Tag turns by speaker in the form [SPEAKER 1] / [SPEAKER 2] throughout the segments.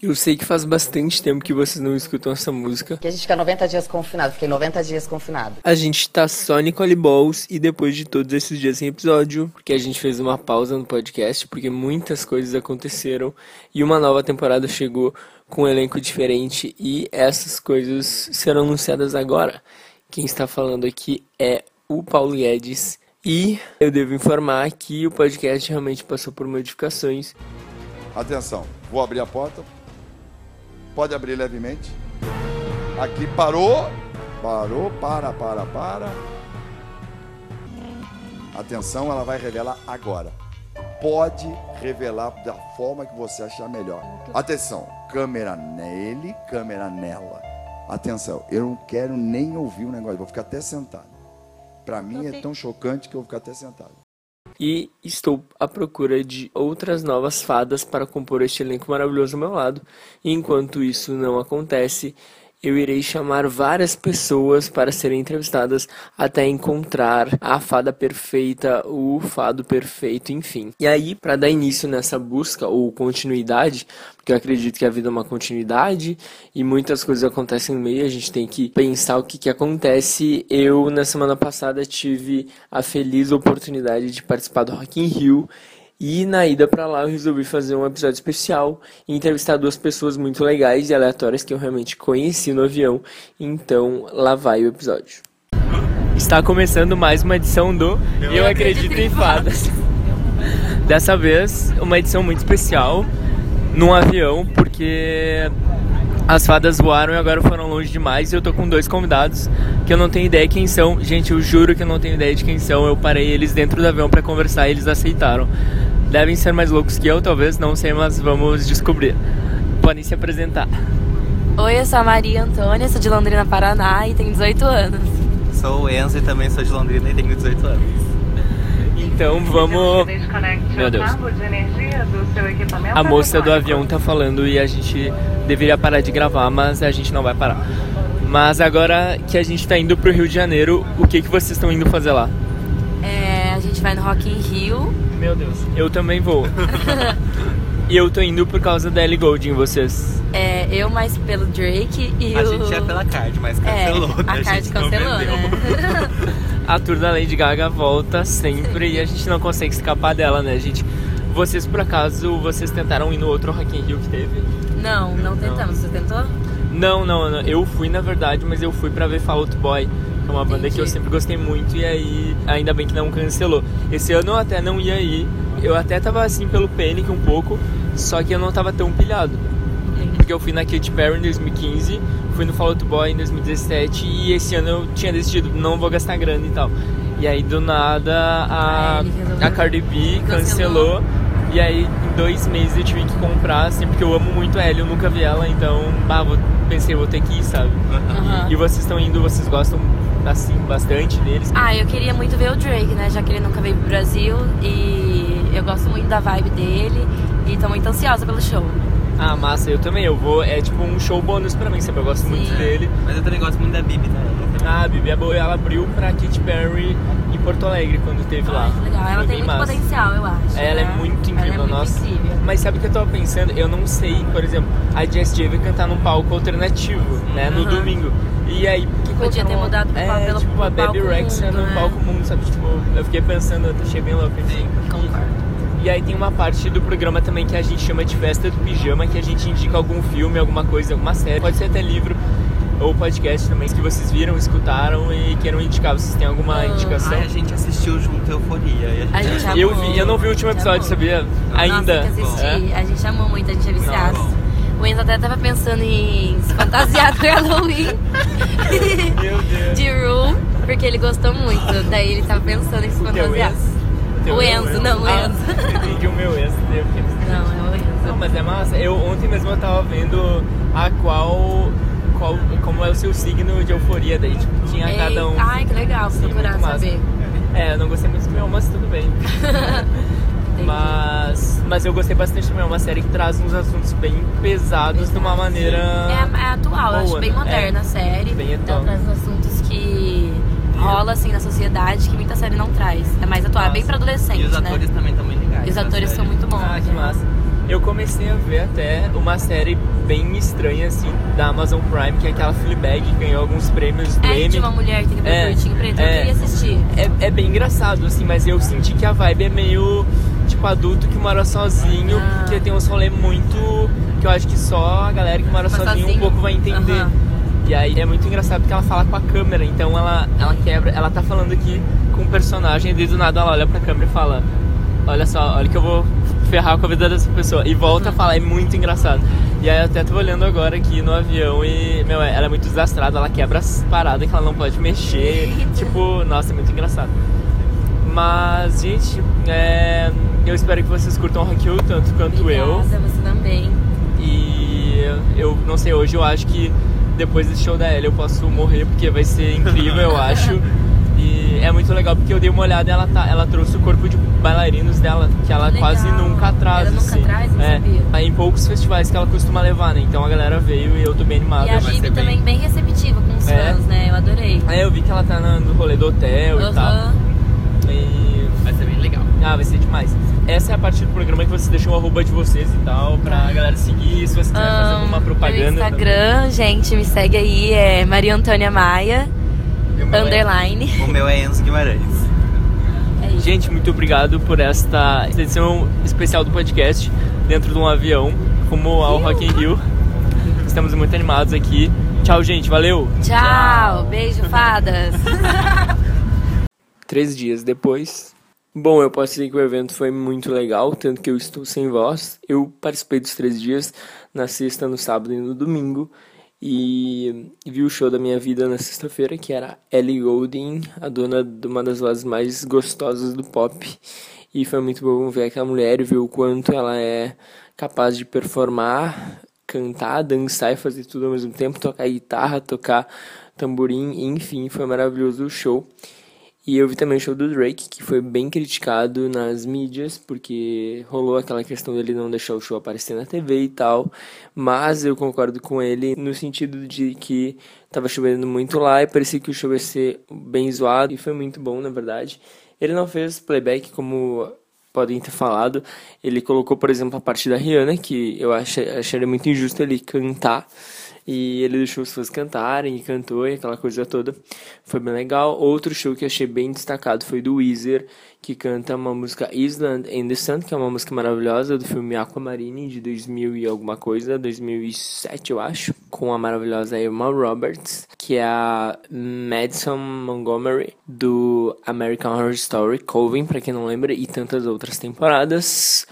[SPEAKER 1] Eu sei que faz bastante tempo que vocês não escutam essa música.
[SPEAKER 2] Que a gente fica 90 dias confinado. Fiquei 90 dias confinado.
[SPEAKER 1] A gente tá só Nicole Balls e depois de todos esses dias sem episódio, porque a gente fez uma pausa no podcast, porque muitas coisas aconteceram e uma nova temporada chegou com um elenco diferente e essas coisas serão anunciadas agora. Quem está falando aqui é o Paulo Guedes e eu devo informar que o podcast realmente passou por modificações.
[SPEAKER 3] Atenção, vou abrir a porta. Pode abrir levemente. Aqui parou. Parou, para, para, para. Atenção, ela vai revelar agora. Pode revelar da forma que você achar melhor. Atenção, câmera nele, câmera nela. Atenção, eu não quero nem ouvir o negócio, vou ficar até sentado. Para mim é tão chocante que eu vou ficar até sentado
[SPEAKER 1] e estou à procura de outras novas fadas para compor este elenco maravilhoso ao meu lado. E enquanto isso não acontece, eu irei chamar várias pessoas para serem entrevistadas até encontrar a fada perfeita, o fado perfeito, enfim. E aí, para dar início nessa busca ou continuidade, porque eu acredito que a vida é uma continuidade e muitas coisas acontecem no meio, a gente tem que pensar o que, que acontece. Eu, na semana passada, tive a feliz oportunidade de participar do Rock in Rio e na ida para lá eu resolvi fazer um episódio especial e entrevistar duas pessoas muito legais e aleatórias que eu realmente conheci no avião. Então lá vai o episódio. Está começando mais uma edição do Eu, eu Acredito, acredito em Fadas. Dessa vez, uma edição muito especial num avião, porque as fadas voaram e agora foram longe demais. E eu tô com dois convidados que eu não tenho ideia quem são. Gente, eu juro que eu não tenho ideia de quem são. Eu parei eles dentro do avião para conversar e eles aceitaram. Devem ser mais loucos que eu, talvez, não sei, mas vamos descobrir. Podem se apresentar.
[SPEAKER 4] Oi, eu sou a Maria Antônia, sou de Londrina, Paraná e tenho 18 anos.
[SPEAKER 5] Sou o Enzo e também sou de Londrina e tenho 18 anos.
[SPEAKER 1] Então vamos. Meu Deus. A moça do avião tá falando e a gente deveria parar de gravar, mas a gente não vai parar. Mas agora que a gente tá indo pro Rio de Janeiro, o que, que vocês estão indo fazer lá?
[SPEAKER 4] É, a gente vai no Rock in Rio
[SPEAKER 1] meu Deus. Eu também vou. e eu tô indo por causa da Ellie Goulding, vocês?
[SPEAKER 4] É, eu mais pelo Drake e
[SPEAKER 5] a
[SPEAKER 4] o...
[SPEAKER 5] A gente é pela card, mas cancelou, é,
[SPEAKER 4] né? A card cancelou, né?
[SPEAKER 1] a tour da Lady Gaga volta sempre e a gente não consegue escapar dela, né, gente? Vocês, por acaso, vocês tentaram ir no outro Rock in Rio que teve?
[SPEAKER 4] Não, não tentamos. Não. Você tentou?
[SPEAKER 1] Não, não, não. Eu fui, na verdade, mas eu fui pra ver Fall Out Boy é uma banda Entendi. que eu sempre gostei muito e aí ainda bem que não cancelou. Esse ano eu até não ia ir. Eu até tava assim pelo Panic um pouco, só que eu não tava tão pilhado. Porque eu fui na Katy Perry em 2015, fui no Fall Out Boy em 2017 e esse ano eu tinha decidido não vou gastar grana e tal. E aí do nada a, a Cardi B cancelou. cancelou. E aí em dois meses eu tive que comprar, assim, porque eu amo muito ela, eu nunca vi ela, então bah, vou, pensei, vou ter que ir, sabe? Uhum. E, e vocês estão indo, vocês gostam assim, bastante deles?
[SPEAKER 4] Ah, eu queria muito ver o Drake, né? Já que ele nunca veio pro Brasil e eu gosto muito da vibe dele e tô muito ansiosa pelo show.
[SPEAKER 1] Ah, massa, eu também. Eu vou. É tipo um show bônus pra mim, sabe? Eu gosto Sim. muito dele.
[SPEAKER 5] Mas eu também gosto muito da Bibi, né?
[SPEAKER 1] Ah, a Bibi é boa. Ela abriu pra Katy Perry em Porto Alegre quando teve lá.
[SPEAKER 4] Ah, legal. Ela tem muito massa. potencial, eu acho.
[SPEAKER 1] Ela é
[SPEAKER 4] né?
[SPEAKER 1] é muito incrível,
[SPEAKER 4] ela é
[SPEAKER 1] nossa.
[SPEAKER 4] Muito incrível.
[SPEAKER 1] Mas sabe o que eu tava pensando? Eu não sei, por exemplo, a Jess J vai cantar num palco alternativo, né? No domingo. E aí,
[SPEAKER 4] Podia ter mudado
[SPEAKER 1] pro é,
[SPEAKER 4] pelo
[SPEAKER 1] tipo, a Baby Rex
[SPEAKER 4] mundo,
[SPEAKER 1] no
[SPEAKER 4] né?
[SPEAKER 1] palco mundo, sabe? Tipo, eu fiquei pensando, eu achei bem louco.
[SPEAKER 4] Sim, concordo.
[SPEAKER 1] E aí tem uma parte do programa também que a gente chama de festa do pijama, que a gente indica algum filme, alguma coisa, alguma série, pode ser até livro ou podcast também que vocês viram, escutaram e queiram indicar. Vocês têm alguma ah, indicação?
[SPEAKER 5] Ai, a gente assistiu junto Euforia. E a gente,
[SPEAKER 4] a gente
[SPEAKER 1] eu vi, eu não vi o último episódio, sabia?
[SPEAKER 4] Nossa,
[SPEAKER 1] Ainda.
[SPEAKER 4] Tem que assistir. É? A gente amou muito, a gente é viciado. O Enzo até tava pensando em se fantasiar do Halloween.
[SPEAKER 1] Meu Deus.
[SPEAKER 4] De Room, porque ele gostou muito. Daí ele tava pensando em se fantasiar. O Enzo, não, o
[SPEAKER 1] ah,
[SPEAKER 4] Enzo.
[SPEAKER 1] entendi o meu Enzo.
[SPEAKER 4] Não, é o Enzo.
[SPEAKER 1] Não, mas é massa. Eu ontem mesmo eu tava vendo a qual qual, como é o seu signo de euforia, daí tipo, tinha
[SPEAKER 4] Ei,
[SPEAKER 1] cada um.
[SPEAKER 4] Ai, que legal, Sim, procurar saber.
[SPEAKER 1] É, eu não gostei muito do meu, mas tudo bem. mas, mas eu gostei bastante também. É uma série que traz uns assuntos bem pesados Exato, de uma maneira.
[SPEAKER 4] É, é atual,
[SPEAKER 1] boa,
[SPEAKER 4] acho bem
[SPEAKER 1] né?
[SPEAKER 4] moderna
[SPEAKER 1] é,
[SPEAKER 4] a série.
[SPEAKER 1] Bem atual.
[SPEAKER 4] Ela traz assuntos que rola assim na sociedade que muita série não traz. É mais atual, é bem pra adolescente,
[SPEAKER 5] E os
[SPEAKER 4] né?
[SPEAKER 5] atores também estão bem legais.
[SPEAKER 4] E os atores são muito bons.
[SPEAKER 1] Ah, que
[SPEAKER 4] né?
[SPEAKER 1] massa. Eu comecei a ver até uma série bem estranha, assim, da Amazon Prime, que é aquela Fleabag, que ganhou alguns prêmios do
[SPEAKER 4] É
[SPEAKER 1] Emmy.
[SPEAKER 4] de uma mulher que tem cabelo
[SPEAKER 1] É,
[SPEAKER 4] curtinho preto,
[SPEAKER 1] é.
[SPEAKER 4] eu queria assistir.
[SPEAKER 1] É, é bem engraçado, assim, mas eu senti que a vibe é meio, tipo, adulto que mora sozinho,
[SPEAKER 4] Ah.
[SPEAKER 1] porque tem uns rolê muito... que eu acho que só a galera que mora
[SPEAKER 4] Mas
[SPEAKER 1] sozinho um
[SPEAKER 4] sozinho.
[SPEAKER 1] pouco vai entender.
[SPEAKER 4] Aham.
[SPEAKER 1] E aí é muito engraçado porque ela fala com a câmera, então ela, ela quebra, ela tá falando aqui com um personagem e do nada ela olha pra câmera e fala, olha só, olha que eu vou ferrar com a vida dessa pessoa. E volta a falar, é muito engraçado. E aí eu até tô olhando agora aqui no avião e, meu, ela é muito desastrada, ela quebra as paradas que ela não pode mexer. tipo, nossa, é muito engraçado. Mas, gente, é, eu espero que vocês curtam o Haikyuu tanto quanto eu.
[SPEAKER 4] Obrigada, você também.
[SPEAKER 1] E eu não sei, hoje eu acho que depois desse show da Ellie eu posso morrer, porque vai ser incrível, eu acho. E é muito legal porque eu dei uma olhada e ela, tá, ela trouxe o corpo de bailarinos dela, que ela
[SPEAKER 4] Legal.
[SPEAKER 1] quase nunca traz.
[SPEAKER 4] Ela nunca
[SPEAKER 1] assim.
[SPEAKER 4] traz? Não
[SPEAKER 1] é,
[SPEAKER 4] sabia.
[SPEAKER 1] Aí em poucos festivais que ela costuma levar, né? Então a galera veio e eu tô bem animado.
[SPEAKER 4] E a Gibi
[SPEAKER 5] ser bem-
[SPEAKER 4] também bem receptiva com os
[SPEAKER 1] É.
[SPEAKER 4] fãs, né? Eu adorei.
[SPEAKER 1] Aí eu vi que ela tá no rolê do hotel e tal. E
[SPEAKER 5] Vai ser bem legal.
[SPEAKER 1] Ah, vai ser demais. Essa é a parte do programa que vocês deixam o arroba de vocês e tal, pra galera seguir, se vocês quiserem fazer alguma propaganda.
[SPEAKER 4] Meu Instagram, gente, me segue aí, é Maria Antônia Maia,
[SPEAKER 5] o meu é-
[SPEAKER 4] underline.
[SPEAKER 5] O meu é Enzo Guimarães.
[SPEAKER 4] É.
[SPEAKER 1] Gente, muito obrigado por esta edição especial do podcast dentro de um avião, como ao Rock in Rio. Estamos muito animados aqui. Tchau, gente. Valeu!
[SPEAKER 4] Tchau, beijo, fadas.
[SPEAKER 1] Três dias depois. Bom, eu posso dizer que o evento foi muito legal, tanto que eu estou sem voz. Eu participei dos três dias, na sexta, no sábado e no domingo. E vi o show da minha vida na sexta-feira, que era Ellie Goulding, a dona de uma das vozes mais gostosas do pop. E foi muito bom ver aquela mulher e ver o quanto ela é capaz de performar, cantar, dançar e fazer tudo ao mesmo tempo, tocar guitarra, tocar tamborim, enfim, foi maravilhoso o show. E eu vi também o show do Drake, que foi bem criticado nas mídias, porque rolou aquela questão dele não deixar o show aparecer na TV e tal. Mas eu concordo com ele no sentido de que tava chovendo muito lá e parecia que o show ia ser bem zoado. E foi muito bom, na verdade. Ele não fez playback como podem ter falado. Ele colocou, por exemplo, a parte da Rihanna, que eu achei, muito injusto ele cantar. E ele deixou as pessoas cantarem e cantou e aquela coisa toda. Foi bem legal. Outro show que achei bem destacado foi do Weezer, que canta uma música Island in the Sun, que é uma música maravilhosa do filme Aquamarine de 2000 e alguma coisa, 2007 eu acho, com a maravilhosa Emma Roberts, que é a Madison Montgomery do American Horror Story, Coven, pra quem não lembra, e tantas outras temporadas.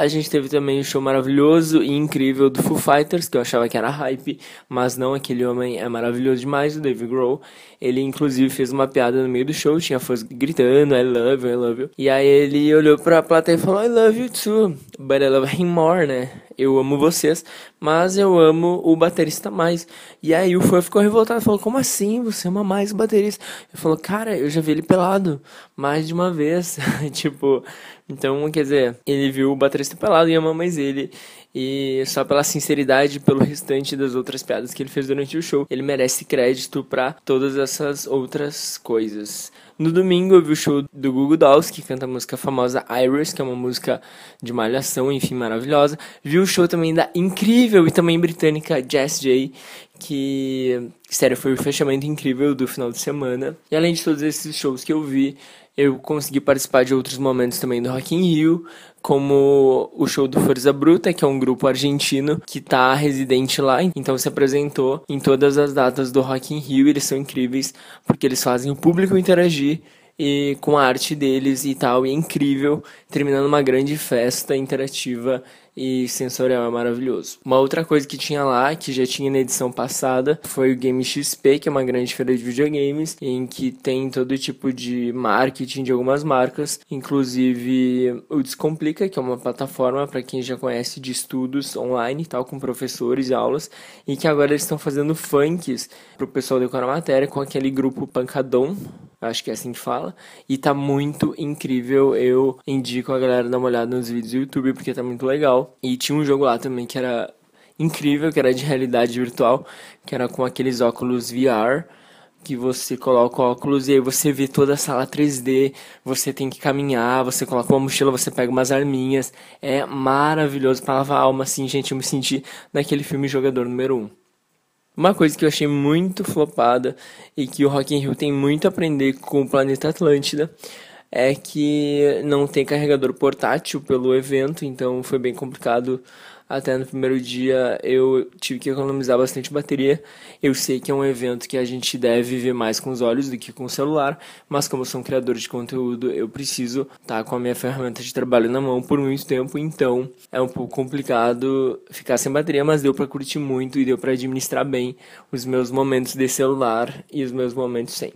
[SPEAKER 1] A gente teve também um show maravilhoso e incrível do Foo Fighters, que eu achava que era hype, mas não, aquele homem é maravilhoso demais, o Dave Grohl. Ele, inclusive, fez uma piada no meio do show, tinha fãs gritando, I love you, I love you. E aí ele olhou pra plateia e falou, I love you too, but I love him more, né? Eu amo vocês, mas eu amo o baterista mais. E aí o fã ficou revoltado, falou, como assim? Você ama mais o baterista? Ele falou, cara, eu já vi ele pelado mais de uma vez. tipo, então, quer dizer, ele viu o baterista pelado e ama mais ele. E só pela sinceridade, pelo restante das outras piadas que ele fez durante o show, ele merece crédito pra todas essas outras coisas. No domingo eu vi o show do Google Dolls, que canta a música famosa Iris, que é uma música de malhação, enfim, maravilhosa. Vi o show também da incrível e também britânica Jess J, que, sério, foi o fechamento incrível do final de semana. E além de todos esses shows que eu vi, eu consegui participar de outros momentos também do Rock in Rio, como o show do Forza Bruta, que é um grupo argentino que tá residente lá, então se apresentou em todas as datas do Rock in Rio, eles são incríveis porque eles fazem o público interagir e com a arte deles e tal, e é incrível, terminando uma grande festa interativa e sensorial, é maravilhoso. Uma outra coisa que tinha lá, que já tinha na edição passada, foi o Game XP, que é uma grande feira de videogames, em que tem todo tipo de marketing de algumas marcas, inclusive o Descomplica, que é uma plataforma para quem já conhece de estudos online, tal, com professores e aulas, e que agora eles estão fazendo funks pro pessoal decorar matéria com aquele grupo Pancadon, acho que é assim que fala, e tá muito incrível. Eu indico a galera dar uma olhada nos vídeos do YouTube porque tá muito legal. E tinha um jogo lá também que era incrível, que era de realidade virtual, que era com aqueles óculos VR, que você coloca óculos e aí você vê toda a sala 3D, você tem que caminhar, você coloca uma mochila, você pega umas arminhas. É maravilhoso para lavar a alma, assim, gente. Eu me senti naquele filme Jogador Número 1. Uma coisa que eu achei muito flopada e que o Rock in Rio tem muito a aprender com o Planeta Atlântida é que não tem carregador portátil pelo evento, então foi bem complicado até no primeiro dia eu tive que economizar bastante bateria. Eu sei que é um evento que a gente deve ver mais com os olhos do que com o celular, mas como eu sou um criador de conteúdo, eu preciso estar tá com a minha ferramenta de trabalho na mão por muito tempo, então é um pouco complicado ficar sem bateria, mas deu para curtir muito e deu para administrar bem os meus momentos de celular e os meus momentos sem.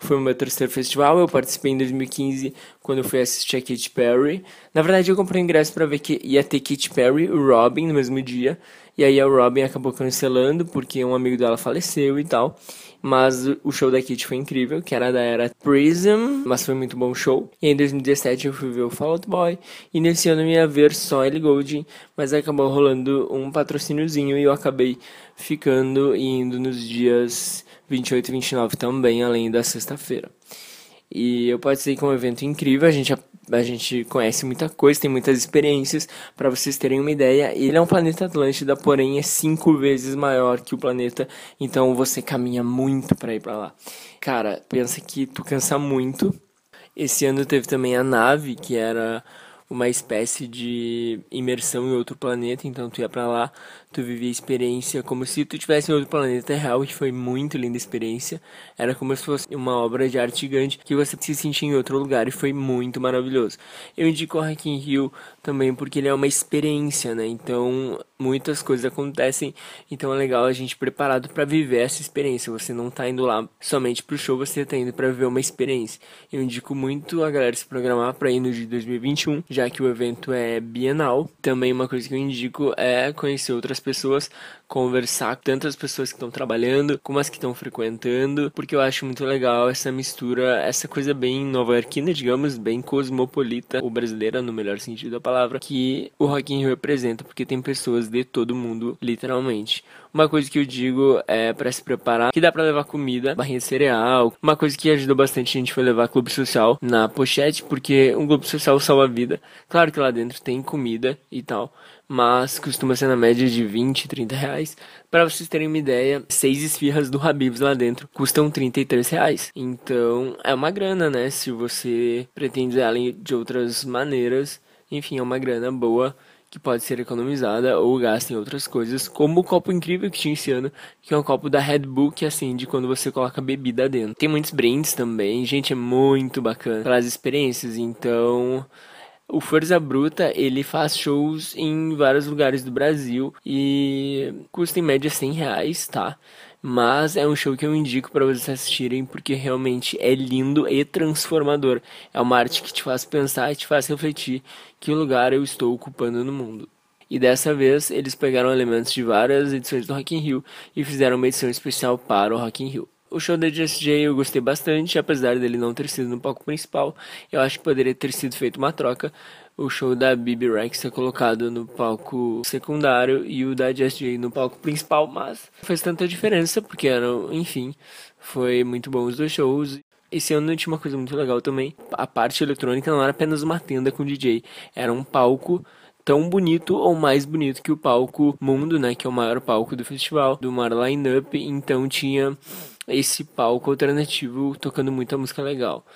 [SPEAKER 1] Foi o meu terceiro festival. Eu participei em 2015 quando eu fui assistir a Katy Perry. Na verdade, eu comprei ingresso para ver que ia ter Katy Perry e Robin no mesmo dia. E aí a Robin acabou cancelando porque um amigo dela faleceu e tal. Mas o show da Katy foi incrível, que era da era Prism, mas foi muito bom show. E em 2017 eu fui ver o Fall Out Boy. E nesse ano eu ia ver só Ellie Goulding, mas acabou rolando um patrocíniozinho e eu acabei ficando e indo nos dias 28 e 29 também, além da sexta-feira. E eu participei com um evento incrível, a gente, a, a gente conhece muita coisa, tem muitas experiências, para vocês terem uma ideia. Ele é um planeta Atlântida, porém é cinco vezes maior que o planeta, então você caminha muito para ir para lá. Cara, pensa que tu cansa muito. Esse ano teve também a nave, que era uma espécie de imersão em outro planeta, então tu ia para lá, tu vivia a experiência como se tu tivesse em outro planeta real, que foi muito linda a experiência. Era como se fosse uma obra de arte gigante que você se sentia em outro lugar e foi muito maravilhoso. Eu indico o Rock in Rio também porque ele é uma experiência, né? Então, muitas coisas acontecem, então é legal a gente preparado para viver essa experiência. Você não tá indo lá somente pro show, você tá indo para viver uma experiência. Eu indico muito a galera se programar para ir no de 2021, já que o evento é bienal. Também uma coisa que eu indico é conhecer outras pessoas, conversar com tantas pessoas que estão trabalhando, como as que estão frequentando, porque eu acho muito legal essa mistura, essa coisa bem nova-iorquina, digamos, bem cosmopolita, ou brasileira no melhor sentido da palavra, que o Rock in Rio representa, porque tem pessoas de todo mundo, literalmente. Uma coisa que eu digo é para se preparar, que dá para levar comida, barrinha de cereal. Uma coisa que ajudou bastante a gente foi levar clube social na pochete, porque um clube social salva a vida. Claro que lá dentro tem comida e tal, mas costuma ser na média de 20, 30 reais. Para vocês terem uma ideia, seis esfirras do Habib's lá dentro custam 33 reais. Então é uma grana, né? Se você pretende ela de outras maneiras, enfim, é uma grana boa que pode ser economizada ou gasta em outras coisas, como o copo incrível que tinha esse ano, que é um copo da Red Bull que acende quando você coloca bebida dentro. Tem muitos brindes também, gente, é muito bacana para as experiências, então o Forza Bruta, ele faz shows em vários lugares do Brasil e custa em média 100 reais, tá? Mas é um show que eu indico para vocês assistirem porque realmente é lindo e transformador. É uma arte que te faz pensar e te faz refletir que lugar eu estou ocupando no mundo. E dessa vez eles pegaram elementos de várias edições do Rock in Rio e fizeram uma edição especial para o Rock in Rio. O show da Just J eu gostei bastante, apesar dele não ter sido no palco principal. Eu acho que poderia ter sido feito uma troca. O show da Bibi Rex ser colocado no palco secundário e o da Just J no palco principal, mas fez tanta diferença porque eram, enfim, foi muito bom os dois shows. Esse ano tinha uma coisa muito legal também. A parte eletrônica não era apenas uma tenda com DJ, era um palco tão bonito ou mais bonito que o palco Mundo, né, que é o maior palco do festival, do maior line-up, então tinha esse palco alternativo tocando muita música legal.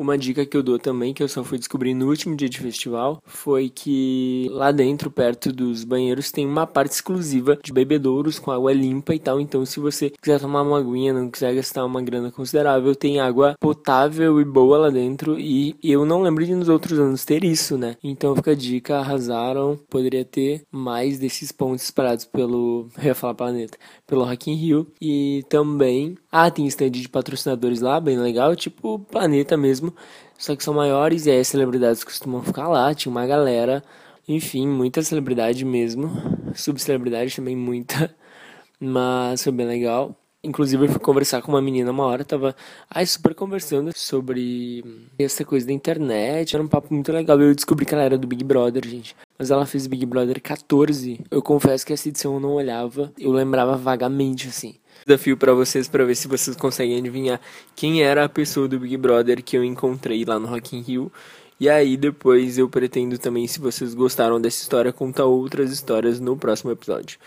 [SPEAKER 1] Uma dica que eu dou também, que eu só fui descobrir no último dia de festival, foi que lá dentro, perto dos banheiros, tem uma parte exclusiva de bebedouros com água limpa e tal. Então, se você quiser tomar uma aguinha, não quiser gastar uma grana considerável, tem água potável e boa lá dentro. E eu não lembro de nos outros anos ter isso, né? Então, fica a dica: arrasaram. Poderia ter mais desses pontos espalhados pelo. Eu ia falar planeta. Pelo Rock in Rio. E também. Ah, tem stand de patrocinadores lá, bem legal, tipo Planeta mesmo só que são maiores e aí as celebridades costumam ficar lá, tinha uma galera, enfim, muita celebridade mesmo, subcelebridade também muita, mas foi bem legal. Inclusive eu fui conversar com uma menina uma hora, tava ai, super conversando sobre essa coisa da internet, era um papo muito legal. Eu descobri que ela era do Big Brother, gente. Mas ela fez Big Brother 14. Eu confesso que essa edição eu não olhava, eu lembrava vagamente assim. Desafio para vocês para ver se vocês conseguem adivinhar quem era a pessoa do Big Brother que eu encontrei lá no Rock in Rio. E aí depois eu pretendo também, se vocês gostaram dessa história, contar outras histórias no próximo episódio.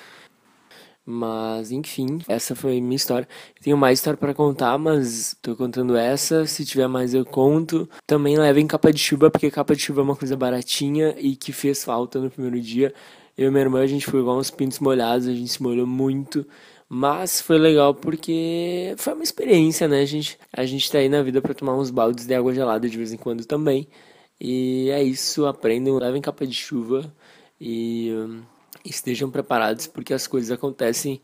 [SPEAKER 1] Mas enfim, essa foi minha história. Tenho mais história para contar, mas tô contando essa. Se tiver mais eu conto. Também levem capa de chuva, porque capa de chuva é uma coisa baratinha e que fez falta no primeiro dia. Eu e minha irmã, a gente foi igual uns pintos molhados, a gente se molhou muito. Mas foi legal porque foi uma experiência, né? A gente, a gente tá aí na vida para tomar uns baldes de água gelada de vez em quando também. E é isso, aprendam, levem capa de chuva e um, estejam preparados porque as coisas acontecem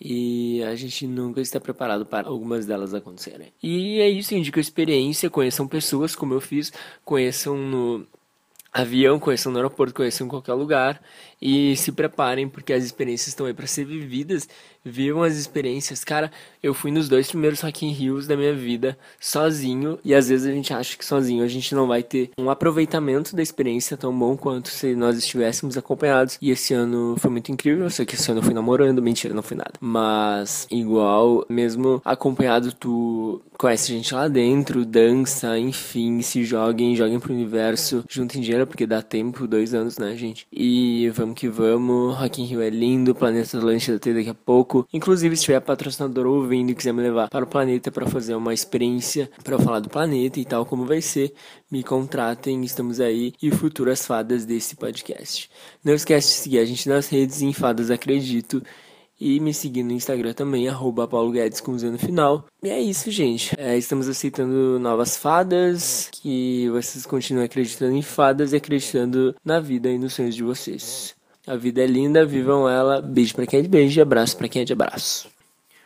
[SPEAKER 1] e a gente nunca está preparado para algumas delas acontecerem. E é isso, indico a experiência, conheçam pessoas como eu fiz, conheçam no avião, conheçam no aeroporto, conheçam em qualquer lugar e se preparem porque as experiências estão aí para ser vividas. Vivam as experiências. Cara, eu fui nos dois primeiros Rock in Rios da minha vida sozinho e às vezes a gente acha que sozinho a gente não vai ter um aproveitamento da experiência tão bom quanto se nós estivéssemos acompanhados. E esse ano foi muito incrível, só que esse ano eu fui namorando, mentira, não foi nada. Mas igual, mesmo acompanhado, tu conhece gente lá dentro, dança, enfim, se joguem, joguem pro universo, juntem dinheiro porque dá tempo, dois anos, né, gente? E vamos que vamos. Rock in Rio é lindo, Planeta Atlântida tem daqui a pouco. Inclusive, se tiver patrocinador ouvindo e quiser me levar para o planeta para fazer uma experiência para falar do planeta e tal, como vai ser, me contratem, estamos aí. E futuras fadas desse podcast. Não esquece de seguir a gente nas redes em Fadas Acredito. E me seguir no Instagram também, arroba Paulo Guedes com Z no final. E é isso, gente. É, estamos aceitando novas fadas. Que vocês continuem acreditando em fadas e acreditando na vida e nos sonhos de vocês. A vida é linda, vivam ela. Beijo pra quem é de beijo e abraço pra quem é de abraço.